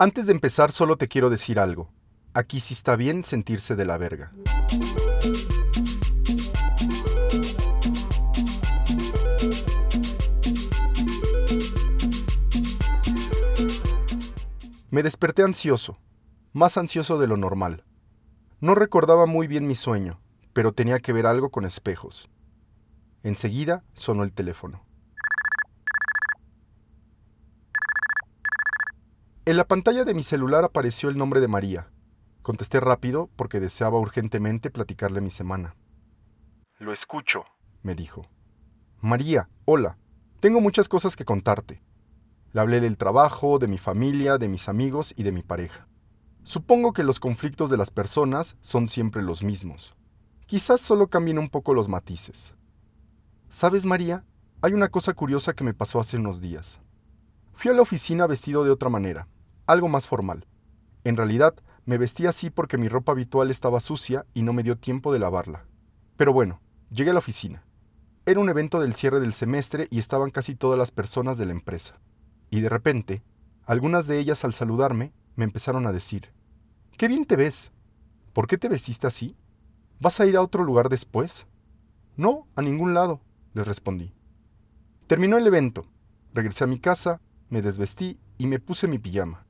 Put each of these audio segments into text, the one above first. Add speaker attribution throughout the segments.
Speaker 1: Antes de empezar, solo te quiero decir algo. Aquí sí está bien sentirse de la verga. Me desperté ansioso, más ansioso de lo normal. No recordaba muy bien mi sueño, pero tenía que ver algo con espejos. Enseguida sonó el teléfono. En la pantalla de mi celular apareció el nombre de María. Contesté rápido porque deseaba urgentemente platicarle mi semana. Lo escucho, me dijo. María, hola. Tengo muchas cosas que contarte. Le hablé del trabajo, de mi familia, de mis amigos y de mi pareja. Supongo que los conflictos de las personas son siempre los mismos. Quizás solo cambien un poco los matices. ¿Sabes, María? Hay una cosa curiosa que me pasó hace unos días. Fui a la oficina vestido de otra manera algo más formal. En realidad, me vestí así porque mi ropa habitual estaba sucia y no me dio tiempo de lavarla. Pero bueno, llegué a la oficina. Era un evento del cierre del semestre y estaban casi todas las personas de la empresa. Y de repente, algunas de ellas al saludarme me empezaron a decir, ¡Qué bien te ves! ¿Por qué te vestiste así? ¿Vas a ir a otro lugar después? No, a ningún lado, les respondí. Terminó el evento. Regresé a mi casa, me desvestí y me puse mi pijama.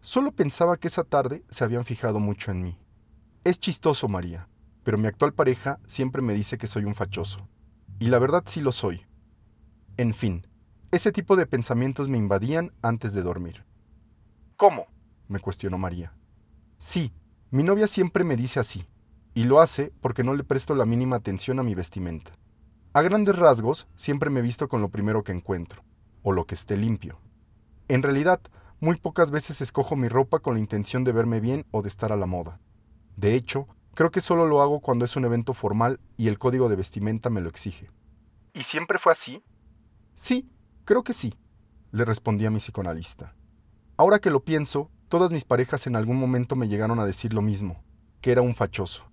Speaker 1: Solo pensaba que esa tarde se habían fijado mucho en mí. Es chistoso, María, pero mi actual pareja siempre me dice que soy un fachoso. Y la verdad sí lo soy. En fin, ese tipo de pensamientos me invadían antes de dormir. ¿Cómo? me cuestionó María. Sí, mi novia siempre me dice así, y lo hace porque no le presto la mínima atención a mi vestimenta. A grandes rasgos, siempre me visto con lo primero que encuentro, o lo que esté limpio. En realidad, muy pocas veces escojo mi ropa con la intención de verme bien o de estar a la moda. De hecho, creo que solo lo hago cuando es un evento formal y el código de vestimenta me lo exige. ¿Y siempre fue así? Sí, creo que sí, le respondí a mi psicoanalista. Ahora que lo pienso, todas mis parejas en algún momento me llegaron a decir lo mismo, que era un fachoso.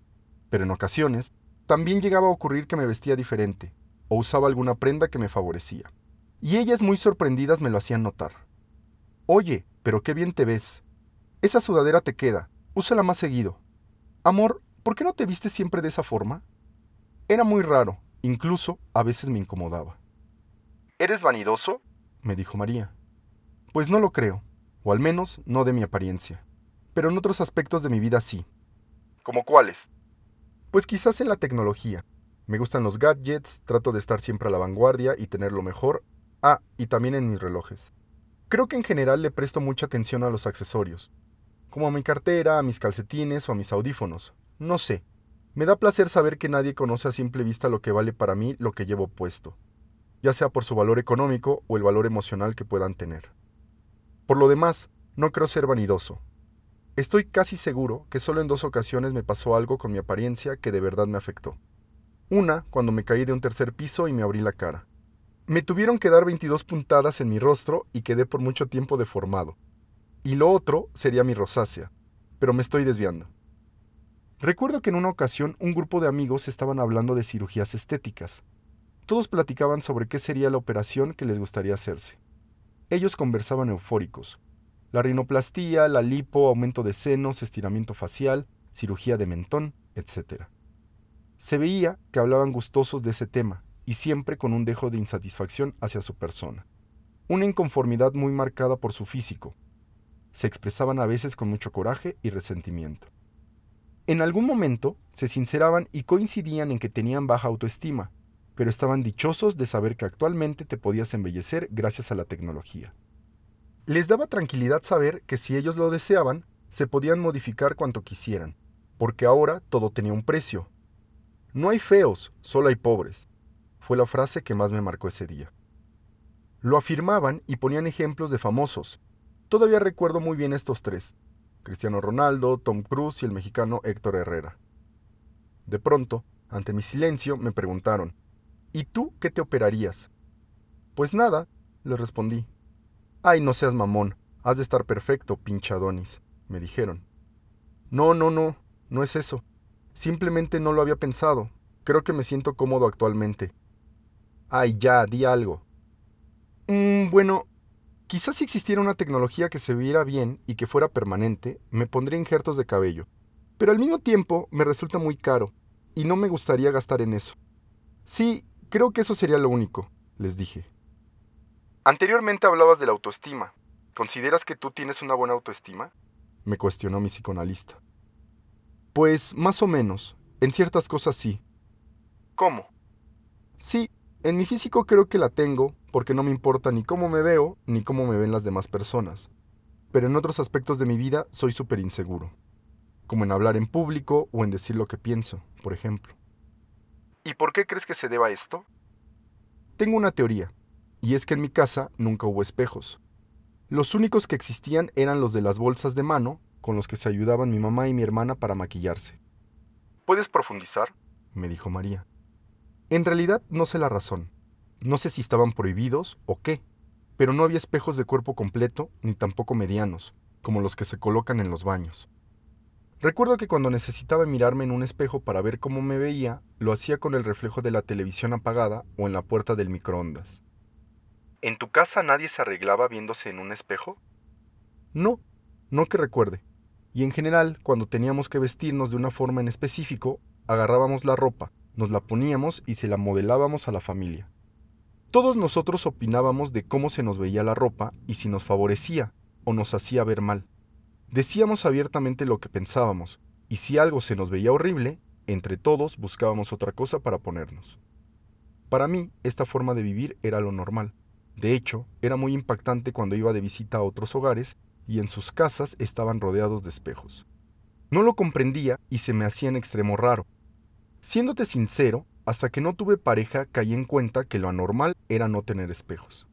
Speaker 1: Pero en ocasiones, también llegaba a ocurrir que me vestía diferente, o usaba alguna prenda que me favorecía. Y ellas muy sorprendidas me lo hacían notar. Oye, pero qué bien te ves. Esa sudadera te queda. Úsala más seguido. Amor, ¿por qué no te vistes siempre de esa forma? Era muy raro, incluso a veces me incomodaba. ¿Eres vanidoso? me dijo María. Pues no lo creo, o al menos no de mi apariencia, pero en otros aspectos de mi vida sí. ¿Como cuáles? Pues quizás en la tecnología. Me gustan los gadgets, trato de estar siempre a la vanguardia y tener lo mejor. Ah, y también en mis relojes. Creo que en general le presto mucha atención a los accesorios, como a mi cartera, a mis calcetines o a mis audífonos. No sé. Me da placer saber que nadie conoce a simple vista lo que vale para mí lo que llevo puesto, ya sea por su valor económico o el valor emocional que puedan tener. Por lo demás, no creo ser vanidoso. Estoy casi seguro que solo en dos ocasiones me pasó algo con mi apariencia que de verdad me afectó. Una, cuando me caí de un tercer piso y me abrí la cara. Me tuvieron que dar 22 puntadas en mi rostro y quedé por mucho tiempo deformado. Y lo otro sería mi rosácea, pero me estoy desviando. Recuerdo que en una ocasión un grupo de amigos estaban hablando de cirugías estéticas. Todos platicaban sobre qué sería la operación que les gustaría hacerse. Ellos conversaban eufóricos. La rinoplastía, la lipo, aumento de senos, estiramiento facial, cirugía de mentón, etc. Se veía que hablaban gustosos de ese tema, y siempre con un dejo de insatisfacción hacia su persona. Una inconformidad muy marcada por su físico. Se expresaban a veces con mucho coraje y resentimiento. En algún momento se sinceraban y coincidían en que tenían baja autoestima, pero estaban dichosos de saber que actualmente te podías embellecer gracias a la tecnología. Les daba tranquilidad saber que si ellos lo deseaban, se podían modificar cuanto quisieran, porque ahora todo tenía un precio. No hay feos, solo hay pobres, fue la frase que más me marcó ese día. Lo afirmaban y ponían ejemplos de famosos. Todavía recuerdo muy bien estos tres, Cristiano Ronaldo, Tom Cruise y el mexicano Héctor Herrera. De pronto, ante mi silencio, me preguntaron, ¿Y tú qué te operarías? Pues nada, les respondí. Ay, no seas mamón, has de estar perfecto, pinche Adonis, me dijeron. No, no, no, no es eso. Simplemente no lo había pensado. Creo que me siento cómodo actualmente. Ay, ya, di algo. Mm, bueno, Quizás si existiera una tecnología que se viera bien y que fuera permanente, me pondría injertos de cabello. Pero al mismo tiempo me resulta muy caro, y no me gustaría gastar en eso. Sí, creo que eso sería lo único, les dije. Anteriormente hablabas de la autoestima. ¿Consideras que tú tienes una buena autoestima? me cuestionó mi psicoanalista. Pues más o menos, en ciertas cosas sí. ¿Cómo? Sí, en mi físico creo que la tengo, porque no me importa ni cómo me veo, ni cómo me ven las demás personas. Pero en otros aspectos de mi vida soy súper inseguro, como en hablar en público o en decir lo que pienso, por ejemplo. ¿Y por qué crees que se deba esto? Tengo una teoría, y es que en mi casa nunca hubo espejos. Los únicos que existían eran los de las bolsas de mano con los que se ayudaban mi mamá y mi hermana para maquillarse. ¿Puedes profundizar? me dijo María. En realidad no sé la razón. No sé si estaban prohibidos o qué, pero no había espejos de cuerpo completo ni tampoco medianos, como los que se colocan en los baños. Recuerdo que cuando necesitaba mirarme en un espejo para ver cómo me veía, lo hacía con el reflejo de la televisión apagada o en la puerta del microondas. ¿En tu casa nadie se arreglaba viéndose en un espejo? No, no que recuerde. Y en general, cuando teníamos que vestirnos de una forma en específico, agarrábamos la ropa, nos la poníamos y se la modelábamos a la familia. Todos nosotros opinábamos de cómo se nos veía la ropa y si nos favorecía o nos hacía ver mal. Decíamos abiertamente lo que pensábamos, y si algo se nos veía horrible, entre todos buscábamos otra cosa para ponernos. Para mí, esta forma de vivir era lo normal. De hecho, era muy impactante cuando iba de visita a otros hogares y en sus casas estaban rodeados de espejos. No lo comprendía y se me hacía en extremo raro. Siéndote sincero, hasta que no tuve pareja caí en cuenta que lo anormal era no tener espejos.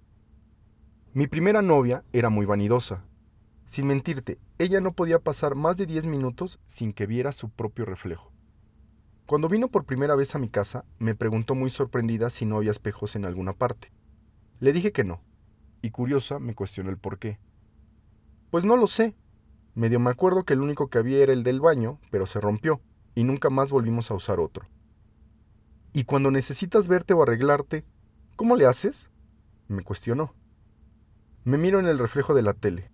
Speaker 1: Mi primera novia era muy vanidosa. Sin mentirte, ella no podía pasar más de 10 minutos sin que viera su propio reflejo. Cuando vino por primera vez a mi casa, me preguntó muy sorprendida si no había espejos en alguna parte. Le dije que no, y curiosa me cuestionó el por qué. Pues no lo sé. Medio me acuerdo que el único que había era el del baño, pero se rompió, y nunca más volvimos a usar otro. Y cuando necesitas verte o arreglarte, ¿cómo le haces? me cuestionó. Me miro en el reflejo de la tele.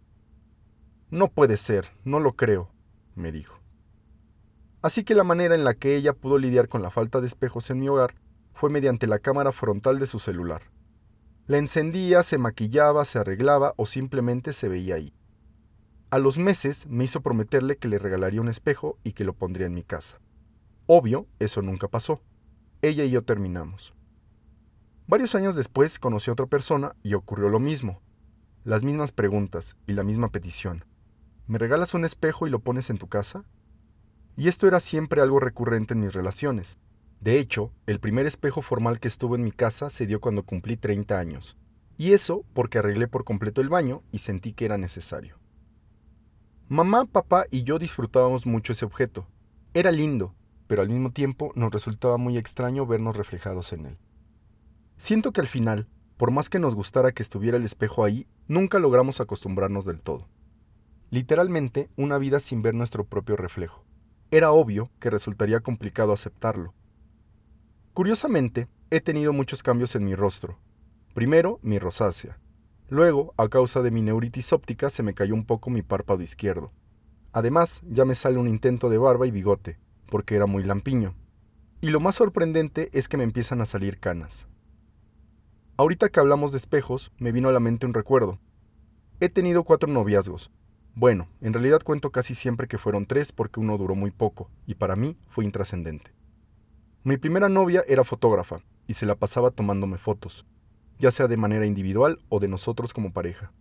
Speaker 1: No puede ser, no lo creo, me dijo. Así que la manera en la que ella pudo lidiar con la falta de espejos en mi hogar fue mediante la cámara frontal de su celular. La encendía, se maquillaba, se arreglaba o simplemente se veía ahí. A los meses me hizo prometerle que le regalaría un espejo y que lo pondría en mi casa. Obvio, eso nunca pasó. Ella y yo terminamos. Varios años después conocí a otra persona y ocurrió lo mismo. Las mismas preguntas y la misma petición. ¿Me regalas un espejo y lo pones en tu casa? Y esto era siempre algo recurrente en mis relaciones. De hecho, el primer espejo formal que estuvo en mi casa se dio cuando cumplí 30 años, y eso porque arreglé por completo el baño y sentí que era necesario. Mamá, papá y yo disfrutábamos mucho ese objeto. Era lindo, pero al mismo tiempo nos resultaba muy extraño vernos reflejados en él. Siento que al final, por más que nos gustara que estuviera el espejo ahí, nunca logramos acostumbrarnos del todo. Literalmente, una vida sin ver nuestro propio reflejo. Era obvio que resultaría complicado aceptarlo, Curiosamente, he tenido muchos cambios en mi rostro. Primero, mi rosácea. Luego, a causa de mi neuritis óptica, se me cayó un poco mi párpado izquierdo. Además, ya me sale un intento de barba y bigote, porque era muy lampiño. Y lo más sorprendente es que me empiezan a salir canas. Ahorita que hablamos de espejos, me vino a la mente un recuerdo. He tenido cuatro noviazgos. Bueno, en realidad cuento casi siempre que fueron tres porque uno duró muy poco, y para mí fue intrascendente. Mi primera novia era fotógrafa y se la pasaba tomándome fotos, ya sea de manera individual o de nosotros como pareja.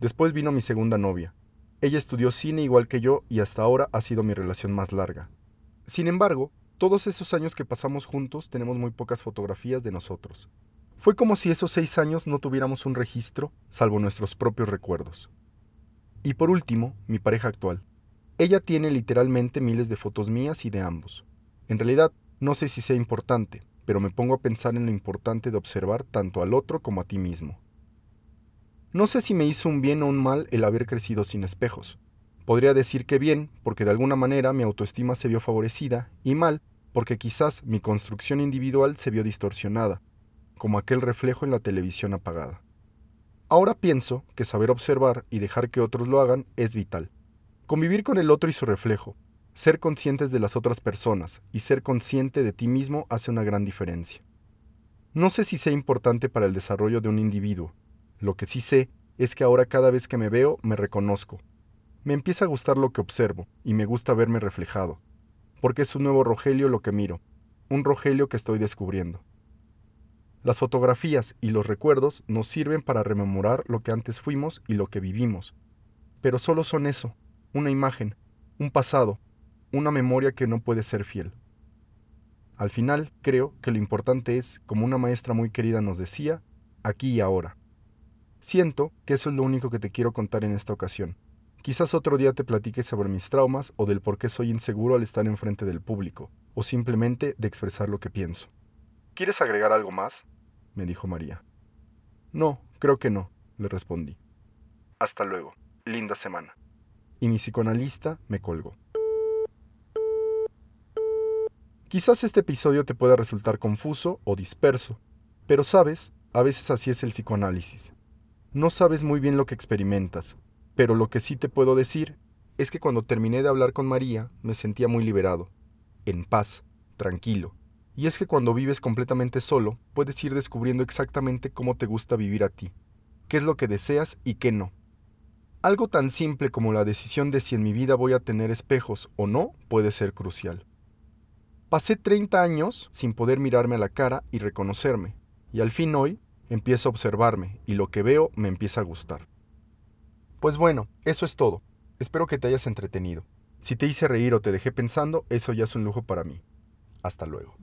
Speaker 1: Después vino mi segunda novia. Ella estudió cine igual que yo y hasta ahora ha sido mi relación más larga. Sin embargo, todos esos años que pasamos juntos tenemos muy pocas fotografías de nosotros. Fue como si esos seis años no tuviéramos un registro, salvo nuestros propios recuerdos. Y por último, mi pareja actual. Ella tiene literalmente miles de fotos mías y de ambos. En realidad, no sé si sea importante, pero me pongo a pensar en lo importante de observar tanto al otro como a ti mismo. No sé si me hizo un bien o un mal el haber crecido sin espejos. Podría decir que bien, porque de alguna manera mi autoestima se vio favorecida, y mal, porque quizás mi construcción individual se vio distorsionada, como aquel reflejo en la televisión apagada. Ahora pienso que saber observar y dejar que otros lo hagan es vital. Convivir con el otro y su reflejo, ser conscientes de las otras personas y ser consciente de ti mismo hace una gran diferencia. No sé si sea importante para el desarrollo de un individuo. Lo que sí sé es que ahora cada vez que me veo me reconozco. Me empieza a gustar lo que observo y me gusta verme reflejado, porque es un nuevo Rogelio lo que miro, un Rogelio que estoy descubriendo. Las fotografías y los recuerdos nos sirven para rememorar lo que antes fuimos y lo que vivimos, pero solo son eso, una imagen, un pasado, una memoria que no puede ser fiel. Al final, creo que lo importante es, como una maestra muy querida nos decía, aquí y ahora. Siento que eso es lo único que te quiero contar en esta ocasión. Quizás otro día te platique sobre mis traumas o del por qué soy inseguro al estar enfrente del público, o simplemente de expresar lo que pienso. ¿Quieres agregar algo más? me dijo María. No, creo que no, le respondí. Hasta luego. Linda semana. Y mi psicoanalista me colgó. Quizás este episodio te pueda resultar confuso o disperso, pero sabes, a veces así es el psicoanálisis. No sabes muy bien lo que experimentas, pero lo que sí te puedo decir es que cuando terminé de hablar con María me sentía muy liberado, en paz, tranquilo. Y es que cuando vives completamente solo, puedes ir descubriendo exactamente cómo te gusta vivir a ti, qué es lo que deseas y qué no. Algo tan simple como la decisión de si en mi vida voy a tener espejos o no puede ser crucial. Pasé 30 años sin poder mirarme a la cara y reconocerme, y al fin hoy empiezo a observarme y lo que veo me empieza a gustar. Pues bueno, eso es todo. Espero que te hayas entretenido. Si te hice reír o te dejé pensando, eso ya es un lujo para mí. Hasta luego.